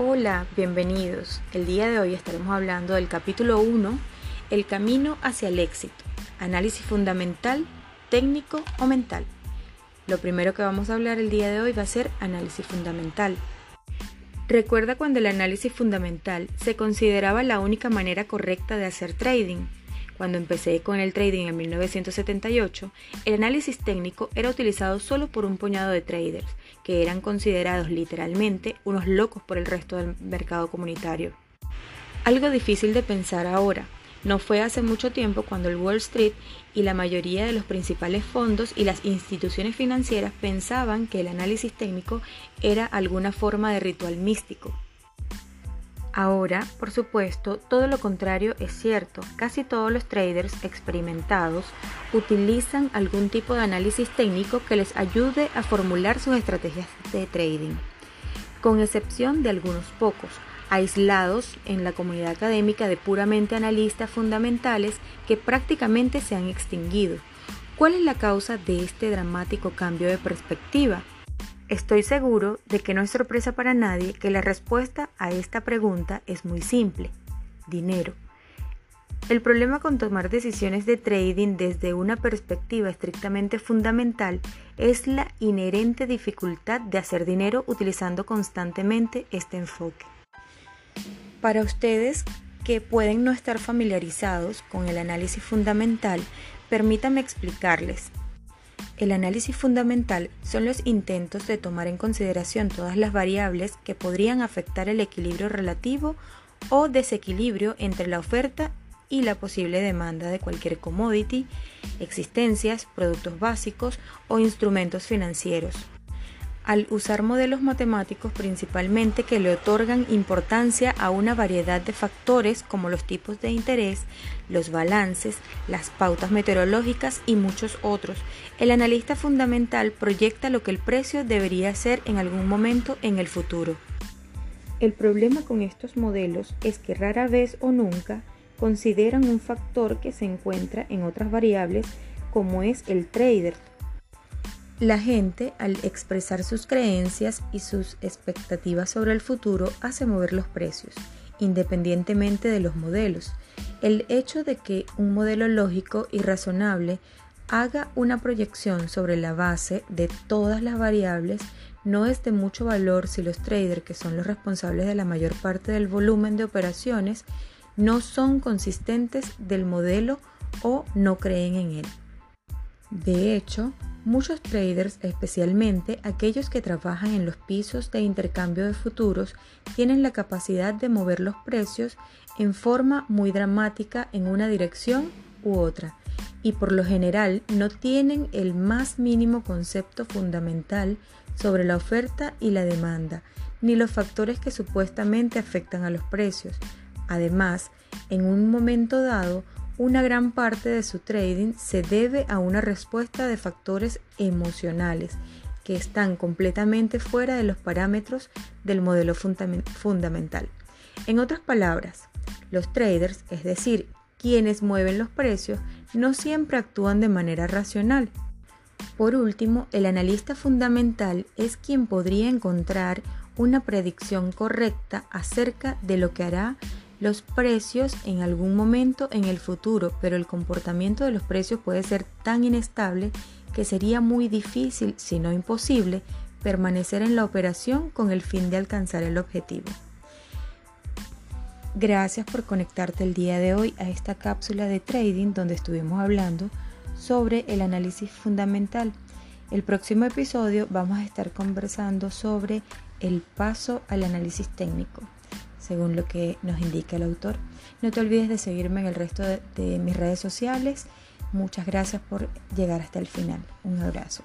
Hola, bienvenidos. El día de hoy estaremos hablando del capítulo 1, El camino hacia el éxito, análisis fundamental, técnico o mental. Lo primero que vamos a hablar el día de hoy va a ser análisis fundamental. Recuerda cuando el análisis fundamental se consideraba la única manera correcta de hacer trading. Cuando empecé con el trading en 1978, el análisis técnico era utilizado solo por un puñado de traders que eran considerados literalmente unos locos por el resto del mercado comunitario. Algo difícil de pensar ahora. No fue hace mucho tiempo cuando el Wall Street y la mayoría de los principales fondos y las instituciones financieras pensaban que el análisis técnico era alguna forma de ritual místico, Ahora, por supuesto, todo lo contrario es cierto. Casi todos los traders experimentados utilizan algún tipo de análisis técnico que les ayude a formular sus estrategias de trading, con excepción de algunos pocos, aislados en la comunidad académica de puramente analistas fundamentales que prácticamente se han extinguido. ¿Cuál es la causa de este dramático cambio de perspectiva? Estoy seguro de que no es sorpresa para nadie que la respuesta a esta pregunta es muy simple, dinero. El problema con tomar decisiones de trading desde una perspectiva estrictamente fundamental es la inherente dificultad de hacer dinero utilizando constantemente este enfoque. Para ustedes que pueden no estar familiarizados con el análisis fundamental, permítanme explicarles. El análisis fundamental son los intentos de tomar en consideración todas las variables que podrían afectar el equilibrio relativo o desequilibrio entre la oferta y la posible demanda de cualquier commodity, existencias, productos básicos o instrumentos financieros al usar modelos matemáticos principalmente que le otorgan importancia a una variedad de factores como los tipos de interés, los balances, las pautas meteorológicas y muchos otros. El analista fundamental proyecta lo que el precio debería ser en algún momento en el futuro. El problema con estos modelos es que rara vez o nunca consideran un factor que se encuentra en otras variables como es el trader la gente, al expresar sus creencias y sus expectativas sobre el futuro, hace mover los precios, independientemente de los modelos. El hecho de que un modelo lógico y razonable haga una proyección sobre la base de todas las variables no es de mucho valor si los traders, que son los responsables de la mayor parte del volumen de operaciones, no son consistentes del modelo o no creen en él. De hecho, Muchos traders, especialmente aquellos que trabajan en los pisos de intercambio de futuros, tienen la capacidad de mover los precios en forma muy dramática en una dirección u otra y por lo general no tienen el más mínimo concepto fundamental sobre la oferta y la demanda, ni los factores que supuestamente afectan a los precios. Además, en un momento dado, una gran parte de su trading se debe a una respuesta de factores emocionales que están completamente fuera de los parámetros del modelo fundamental. En otras palabras, los traders, es decir, quienes mueven los precios, no siempre actúan de manera racional. Por último, el analista fundamental es quien podría encontrar una predicción correcta acerca de lo que hará los precios en algún momento en el futuro, pero el comportamiento de los precios puede ser tan inestable que sería muy difícil, si no imposible, permanecer en la operación con el fin de alcanzar el objetivo. Gracias por conectarte el día de hoy a esta cápsula de trading donde estuvimos hablando sobre el análisis fundamental. El próximo episodio vamos a estar conversando sobre el paso al análisis técnico según lo que nos indica el autor. No te olvides de seguirme en el resto de, mis redes sociales. Muchas gracias por llegar hasta el final. Un abrazo.